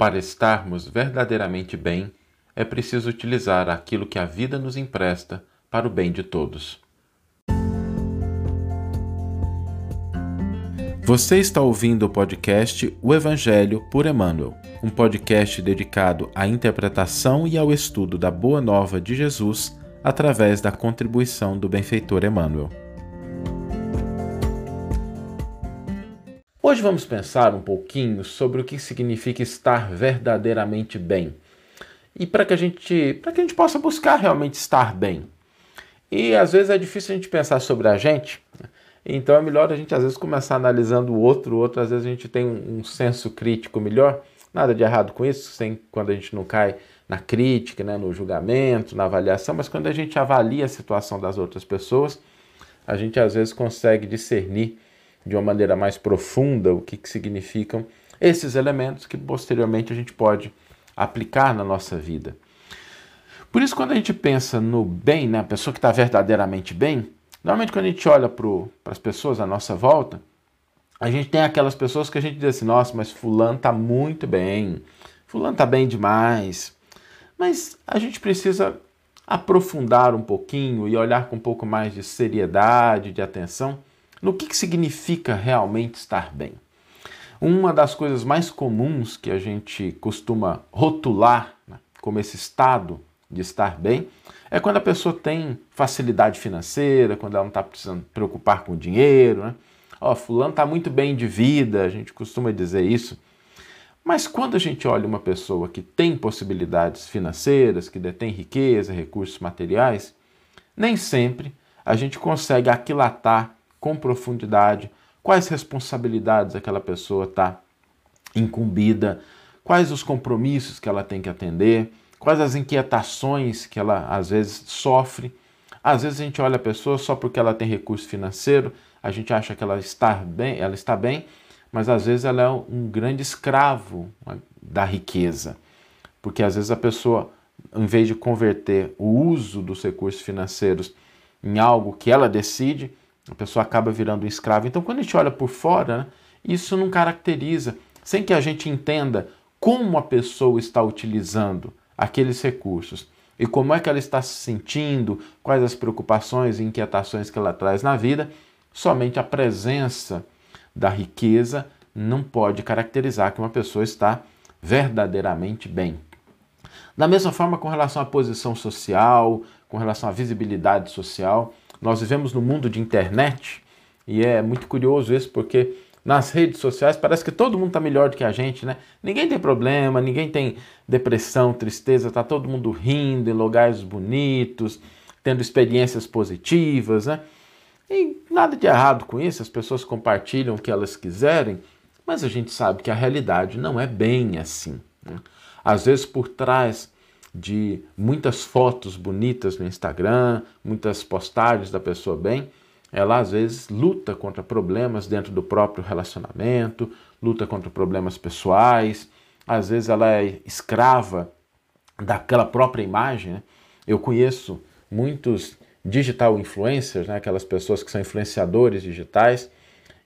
Para estarmos verdadeiramente bem, é preciso utilizar aquilo que a vida nos empresta para o bem de todos. Você está ouvindo o podcast O Evangelho por Emmanuel, um podcast dedicado à interpretação e ao estudo da Boa Nova de Jesus através da contribuição do benfeitor Emmanuel. Hoje vamos pensar um pouquinho sobre o que significa estar verdadeiramente bem. E para que a gente, para que a gente possa buscar realmente estar bem. E às vezes é difícil a gente pensar sobre a gente, então é melhor a gente às vezes começar analisando o outro, o outro às vezes a gente tem um, um senso crítico melhor. Nada de errado com isso, sem quando a gente não cai na crítica, né, no julgamento, na avaliação, mas quando a gente avalia a situação das outras pessoas, a gente às vezes consegue discernir de uma maneira mais profunda o que, que significam esses elementos que posteriormente a gente pode aplicar na nossa vida. Por isso, quando a gente pensa no bem, né, a pessoa que está verdadeiramente bem, normalmente quando a gente olha para as pessoas à nossa volta, a gente tem aquelas pessoas que a gente diz assim, nossa, mas fulano está muito bem, fulano está bem demais. Mas a gente precisa aprofundar um pouquinho e olhar com um pouco mais de seriedade, de atenção, no que, que significa realmente estar bem. Uma das coisas mais comuns que a gente costuma rotular né, como esse estado de estar bem é quando a pessoa tem facilidade financeira, quando ela não está precisando preocupar com dinheiro. Né? Ó, fulano está muito bem de vida, a gente costuma dizer isso. Mas quando a gente olha uma pessoa que tem possibilidades financeiras, que detém riqueza, recursos materiais, nem sempre a gente consegue aquilatar com profundidade quais responsabilidades aquela pessoa está incumbida, quais os compromissos que ela tem que atender, quais as inquietações que ela às vezes sofre. Às vezes a gente olha a pessoa só porque ela tem recurso financeiro, a gente acha que ela está bem, ela está bem, mas às vezes ela é um grande escravo da riqueza. Porque às vezes a pessoa, em vez de converter o uso dos recursos financeiros em algo que ela decide, a pessoa acaba virando um escravo. Então, quando a gente olha por fora, né, isso não caracteriza, sem que a gente entenda como a pessoa está utilizando aqueles recursos e como é que ela está se sentindo, quais as preocupações e inquietações que ela traz na vida, somente a presença da riqueza não pode caracterizar que uma pessoa está verdadeiramente bem. Da mesma forma, com relação à posição social, com relação à visibilidade social, nós vivemos no mundo de internet e é muito curioso isso porque nas redes sociais parece que todo mundo está melhor do que a gente, né? Ninguém tem problema, ninguém tem depressão, tristeza, tá todo mundo rindo em lugares bonitos, tendo experiências positivas, né? E nada de errado com isso, as pessoas compartilham o que elas quiserem, mas a gente sabe que a realidade não é bem assim. Né? Às vezes, por trás de muitas fotos bonitas no Instagram, muitas postagens da pessoa bem, ela às vezes luta contra problemas dentro do próprio relacionamento, luta contra problemas pessoais, às vezes ela é escrava daquela própria imagem. Né? Eu conheço muitos digital influencers, né? aquelas pessoas que são influenciadores digitais,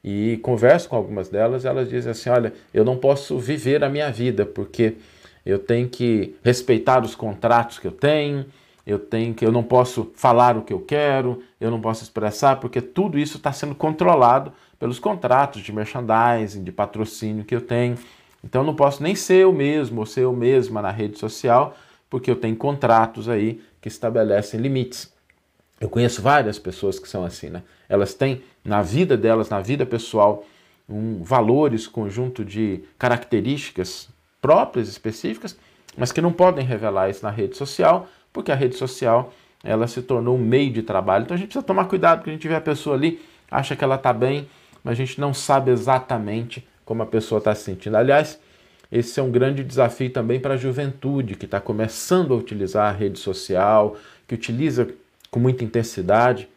e converso com algumas delas, elas dizem assim: olha, eu não posso viver a minha vida porque eu tenho que respeitar os contratos que eu tenho, eu tenho que eu não posso falar o que eu quero, eu não posso expressar, porque tudo isso está sendo controlado pelos contratos de merchandising, de patrocínio que eu tenho. Então eu não posso nem ser eu mesmo ou ser eu mesma na rede social, porque eu tenho contratos aí que estabelecem limites. Eu conheço várias pessoas que são assim, né? Elas têm na vida delas, na vida pessoal, um valores, conjunto de características próprias, específicas, mas que não podem revelar isso na rede social, porque a rede social ela se tornou um meio de trabalho. Então a gente precisa tomar cuidado, porque a gente vê a pessoa ali, acha que ela está bem, mas a gente não sabe exatamente como a pessoa está se sentindo. Aliás, esse é um grande desafio também para a juventude que está começando a utilizar a rede social, que utiliza com muita intensidade,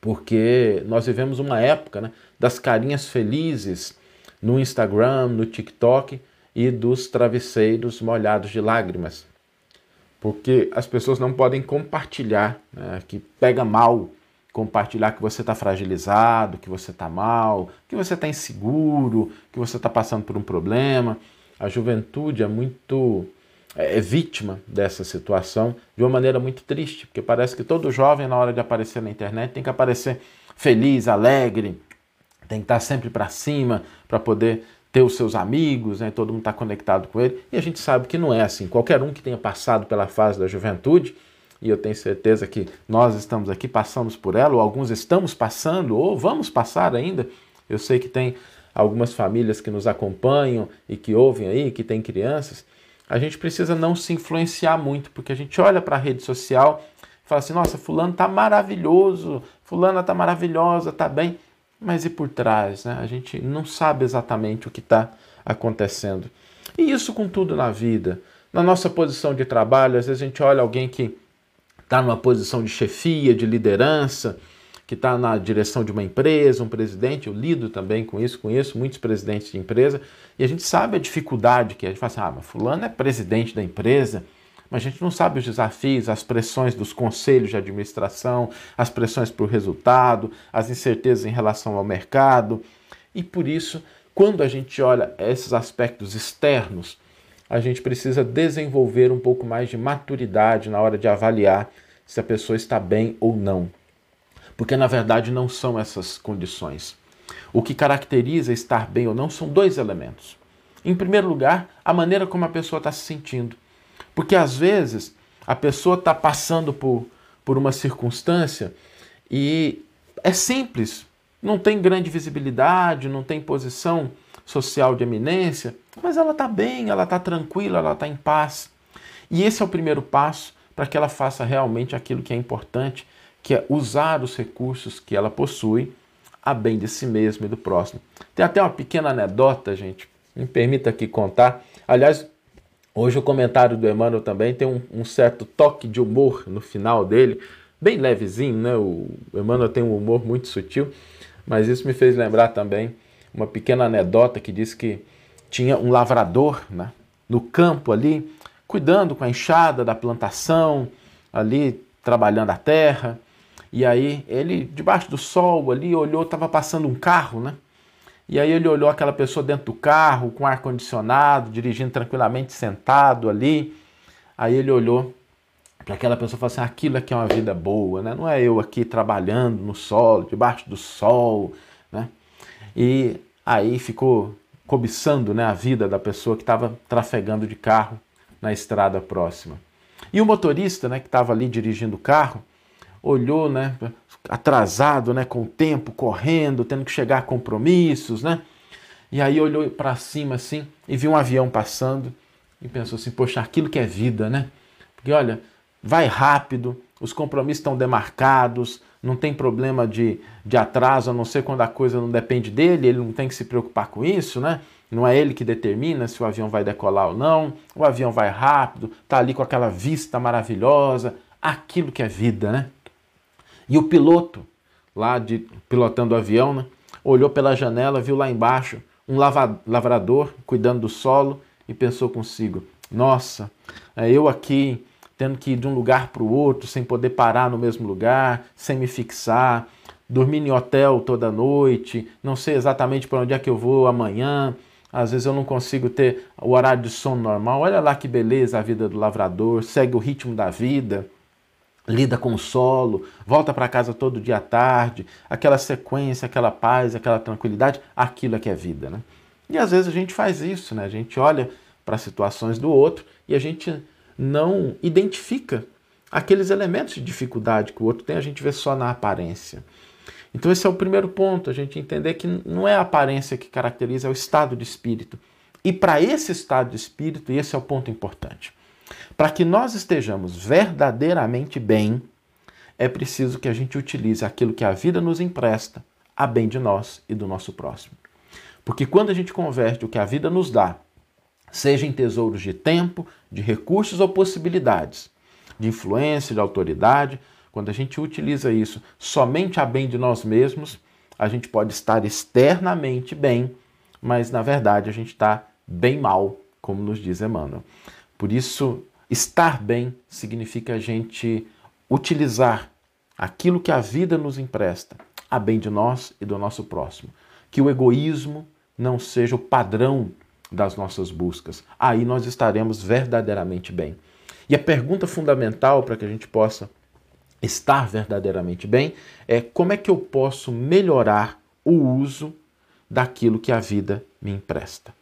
porque nós vivemos uma época né, das carinhas felizes no Instagram, no TikTok, e dos travesseiros molhados de lágrimas. Porque as pessoas não podem compartilhar, né, que pega mal compartilhar que você está fragilizado, que você está mal, que você está inseguro, que você está passando por um problema. A juventude é muito é, é vítima dessa situação de uma maneira muito triste, porque parece que todo jovem, na hora de aparecer na internet, tem que aparecer feliz, alegre, tem que estar sempre para cima para poder ter os seus amigos, né? todo mundo está conectado com ele. E a gente sabe que não é assim. Qualquer um que tenha passado pela fase da juventude, e eu tenho certeza que nós estamos aqui, passamos por ela, ou alguns estamos passando, ou vamos passar ainda. Eu sei que tem algumas famílias que nos acompanham e que ouvem aí, que têm crianças. A gente precisa não se influenciar muito, porque a gente olha para a rede social e fala assim: nossa, Fulano está maravilhoso, Fulana está maravilhosa, está bem mas e por trás? Né? A gente não sabe exatamente o que está acontecendo. E isso com tudo na vida. Na nossa posição de trabalho, às vezes a gente olha alguém que está numa posição de chefia, de liderança, que está na direção de uma empresa, um presidente, eu lido também com isso, conheço muitos presidentes de empresa, e a gente sabe a dificuldade que é. A gente fala assim, ah, mas fulano é presidente da empresa, mas a gente não sabe os desafios, as pressões dos conselhos de administração, as pressões para o resultado, as incertezas em relação ao mercado. E por isso, quando a gente olha esses aspectos externos, a gente precisa desenvolver um pouco mais de maturidade na hora de avaliar se a pessoa está bem ou não. Porque na verdade não são essas condições. O que caracteriza estar bem ou não são dois elementos. Em primeiro lugar, a maneira como a pessoa está se sentindo. Porque às vezes a pessoa está passando por, por uma circunstância e é simples, não tem grande visibilidade, não tem posição social de eminência, mas ela está bem, ela está tranquila, ela está em paz. E esse é o primeiro passo para que ela faça realmente aquilo que é importante, que é usar os recursos que ela possui a bem de si mesma e do próximo. Tem até uma pequena anedota, gente, me permita aqui contar. Aliás, Hoje o comentário do Emmanuel também tem um, um, certo toque de humor no final dele, bem levezinho, né? O Emmanuel tem um humor muito sutil, mas isso me fez lembrar também uma pequena anedota que diz que tinha um lavrador né, no campo ali, cuidando com a enxada da plantação, ali trabalhando a terra. E aí ele, debaixo do sol ali, olhou, estava passando um carro, né? E aí ele olhou aquela pessoa dentro do carro, com ar condicionado, dirigindo tranquilamente, sentado ali. Aí ele olhou para aquela pessoa e falou assim: aquilo aqui é uma vida boa, né? Não é eu aqui trabalhando no sol, debaixo do sol, né? E aí ficou cobiçando né, a vida da pessoa que estava trafegando de carro na estrada próxima. E o motorista, né, que estava ali dirigindo o carro, olhou, né, atrasado, né, com o tempo correndo, tendo que chegar a compromissos, né? E aí olhou para cima assim e viu um avião passando e pensou assim: "Poxa, aquilo que é vida, né?" Porque olha, vai rápido, os compromissos estão demarcados, não tem problema de, de atraso, a não ser quando a coisa não depende dele, ele não tem que se preocupar com isso, né? Não é ele que determina se o avião vai decolar ou não, o avião vai rápido, tá ali com aquela vista maravilhosa, aquilo que é vida, né? E o piloto, lá de pilotando o avião, né, olhou pela janela, viu lá embaixo um lavrador cuidando do solo e pensou consigo: nossa, é eu aqui tendo que ir de um lugar para o outro, sem poder parar no mesmo lugar, sem me fixar, dormindo em hotel toda noite, não sei exatamente para onde é que eu vou amanhã. Às vezes eu não consigo ter o horário de sono normal. Olha lá que beleza a vida do lavrador, segue o ritmo da vida lida com o solo, volta para casa todo dia à tarde, aquela sequência, aquela paz, aquela tranquilidade, aquilo é que é vida, né? E às vezes a gente faz isso, né? A gente olha para situações do outro e a gente não identifica aqueles elementos de dificuldade que o outro tem, a gente vê só na aparência. Então esse é o primeiro ponto, a gente entender que não é a aparência que caracteriza, é o estado de espírito. E para esse estado de espírito, e esse é o ponto importante, para que nós estejamos verdadeiramente bem, é preciso que a gente utilize aquilo que a vida nos empresta a bem de nós e do nosso próximo. Porque quando a gente converte o que a vida nos dá, seja em tesouros de tempo, de recursos ou possibilidades, de influência, de autoridade, quando a gente utiliza isso somente a bem de nós mesmos, a gente pode estar externamente bem, mas na verdade a gente está bem mal, como nos diz Emmanuel. Por isso, Estar bem significa a gente utilizar aquilo que a vida nos empresta a bem de nós e do nosso próximo. Que o egoísmo não seja o padrão das nossas buscas. Aí nós estaremos verdadeiramente bem. E a pergunta fundamental para que a gente possa estar verdadeiramente bem é como é que eu posso melhorar o uso daquilo que a vida me empresta.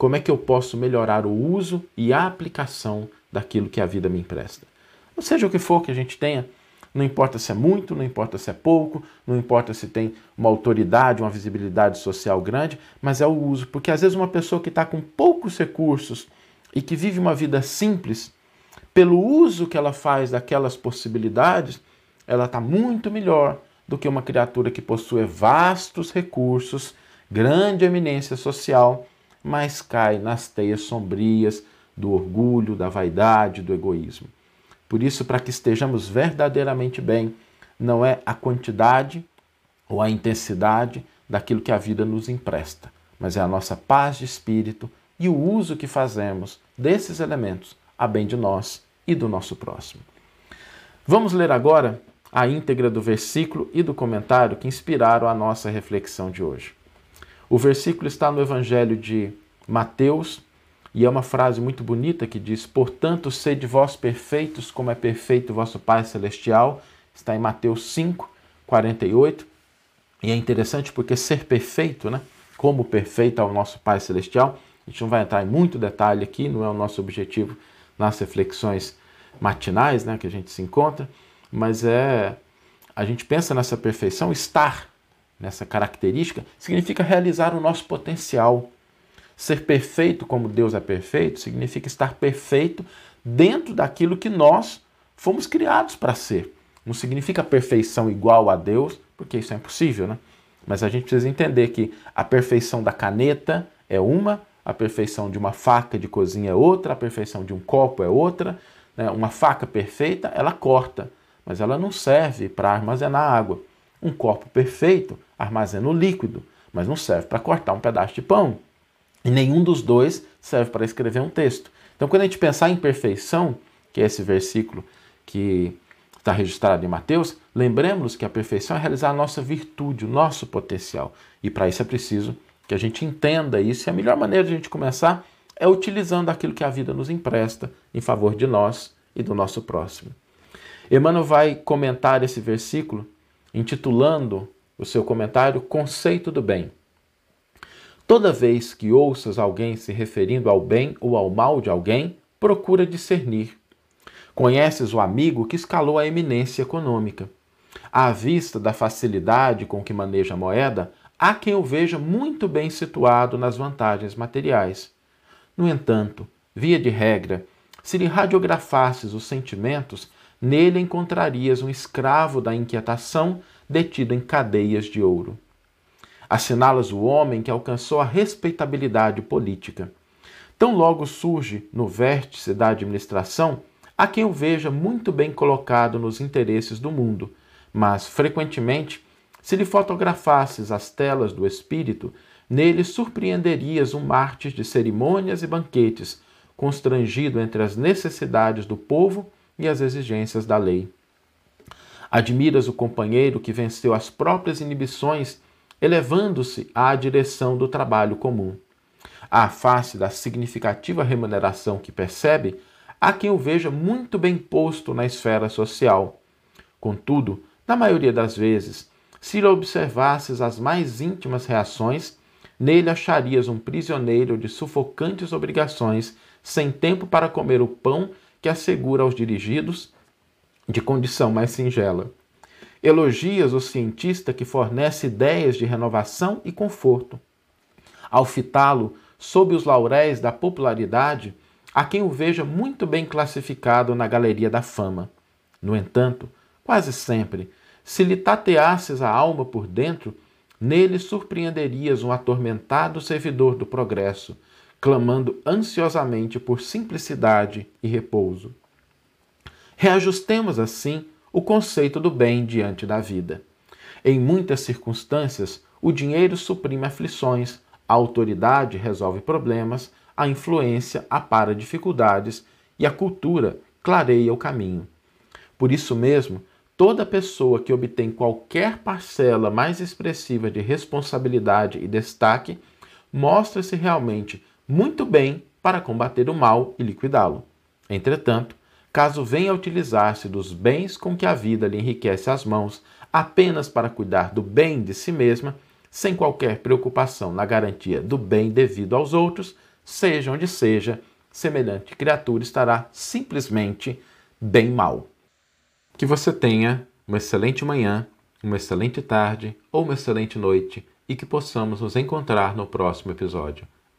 Como é que eu posso melhorar o uso e a aplicação daquilo que a vida me empresta? Ou seja o que for que a gente tenha, não importa se é muito, não importa se é pouco, não importa se tem uma autoridade, uma visibilidade social grande, mas é o uso. Porque às vezes uma pessoa que está com poucos recursos e que vive uma vida simples, pelo uso que ela faz daquelas possibilidades, ela está muito melhor do que uma criatura que possui vastos recursos, grande eminência social, mas cai nas teias sombrias do orgulho, da vaidade, do egoísmo. Por isso, para que estejamos verdadeiramente bem, não é a quantidade ou a intensidade daquilo que a vida nos empresta, mas é a nossa paz de espírito e o uso que fazemos desses elementos a bem de nós e do nosso próximo. Vamos ler agora a íntegra do versículo e do comentário que inspiraram a nossa reflexão de hoje. O versículo está no Evangelho de Mateus, e é uma frase muito bonita que diz: Portanto, sede vós perfeitos, como é perfeito vosso Pai Celestial. Está em Mateus 5, 48. E é interessante porque ser perfeito, né? Como perfeito o nosso Pai Celestial. A gente não vai entrar em muito detalhe aqui, não é o nosso objetivo nas reflexões matinais, né? Que a gente se encontra, mas é. A gente pensa nessa perfeição, estar nessa característica, significa realizar o nosso potencial Ser perfeito como Deus é perfeito significa estar perfeito dentro daquilo que nós fomos criados para ser. Não significa perfeição igual a Deus, porque isso é impossível, né? Mas a gente precisa entender que a perfeição da caneta é uma, a perfeição de uma faca de cozinha é outra, a perfeição de um copo é outra. Né? Uma faca perfeita, ela corta, mas ela não serve para armazenar água. Um copo perfeito armazena o líquido, mas não serve para cortar um pedaço de pão. E nenhum dos dois serve para escrever um texto. Então, quando a gente pensar em perfeição, que é esse versículo que está registrado em Mateus, lembremos que a perfeição é realizar a nossa virtude, o nosso potencial. E para isso é preciso que a gente entenda isso. E a melhor maneira de a gente começar é utilizando aquilo que a vida nos empresta em favor de nós e do nosso próximo. Emmanuel vai comentar esse versículo intitulando o seu comentário Conceito do Bem. Toda vez que ouças alguém se referindo ao bem ou ao mal de alguém, procura discernir. Conheces o amigo que escalou a eminência econômica. À vista da facilidade com que maneja a moeda, há quem o veja muito bem situado nas vantagens materiais. No entanto, via de regra, se lhe radiografasses os sentimentos, nele encontrarias um escravo da inquietação detido em cadeias de ouro. Assinalas o homem que alcançou a respeitabilidade política. Tão logo surge no vértice da administração a quem o veja muito bem colocado nos interesses do mundo, mas frequentemente, se lhe fotografasses as telas do espírito, nele surpreenderias um mártir de cerimônias e banquetes, constrangido entre as necessidades do povo e as exigências da lei. Admiras o companheiro que venceu as próprias inibições elevando-se à direção do trabalho comum. À face da significativa remuneração que percebe, há quem o veja muito bem posto na esfera social. Contudo, na maioria das vezes, se observasses as mais íntimas reações, nele acharias um prisioneiro de sufocantes obrigações, sem tempo para comer o pão que assegura aos dirigidos de condição mais singela. Elogias o cientista que fornece ideias de renovação e conforto. Ao fitá-lo sob os lauréis da popularidade, há quem o veja muito bem classificado na galeria da fama. No entanto, quase sempre, se lhe tateasses a alma por dentro, nele surpreenderias um atormentado servidor do progresso, clamando ansiosamente por simplicidade e repouso. Reajustemos assim o conceito do bem diante da vida. Em muitas circunstâncias, o dinheiro suprime aflições, a autoridade resolve problemas, a influência apara dificuldades e a cultura clareia o caminho. Por isso mesmo, toda pessoa que obtém qualquer parcela mais expressiva de responsabilidade e destaque mostra-se realmente muito bem para combater o mal e liquidá-lo. Entretanto, caso venha a utilizar-se dos bens com que a vida lhe enriquece as mãos apenas para cuidar do bem de si mesma, sem qualquer preocupação na garantia do bem devido aos outros, seja onde seja, semelhante criatura estará simplesmente bem mal. Que você tenha uma excelente manhã, uma excelente tarde ou uma excelente noite e que possamos nos encontrar no próximo episódio.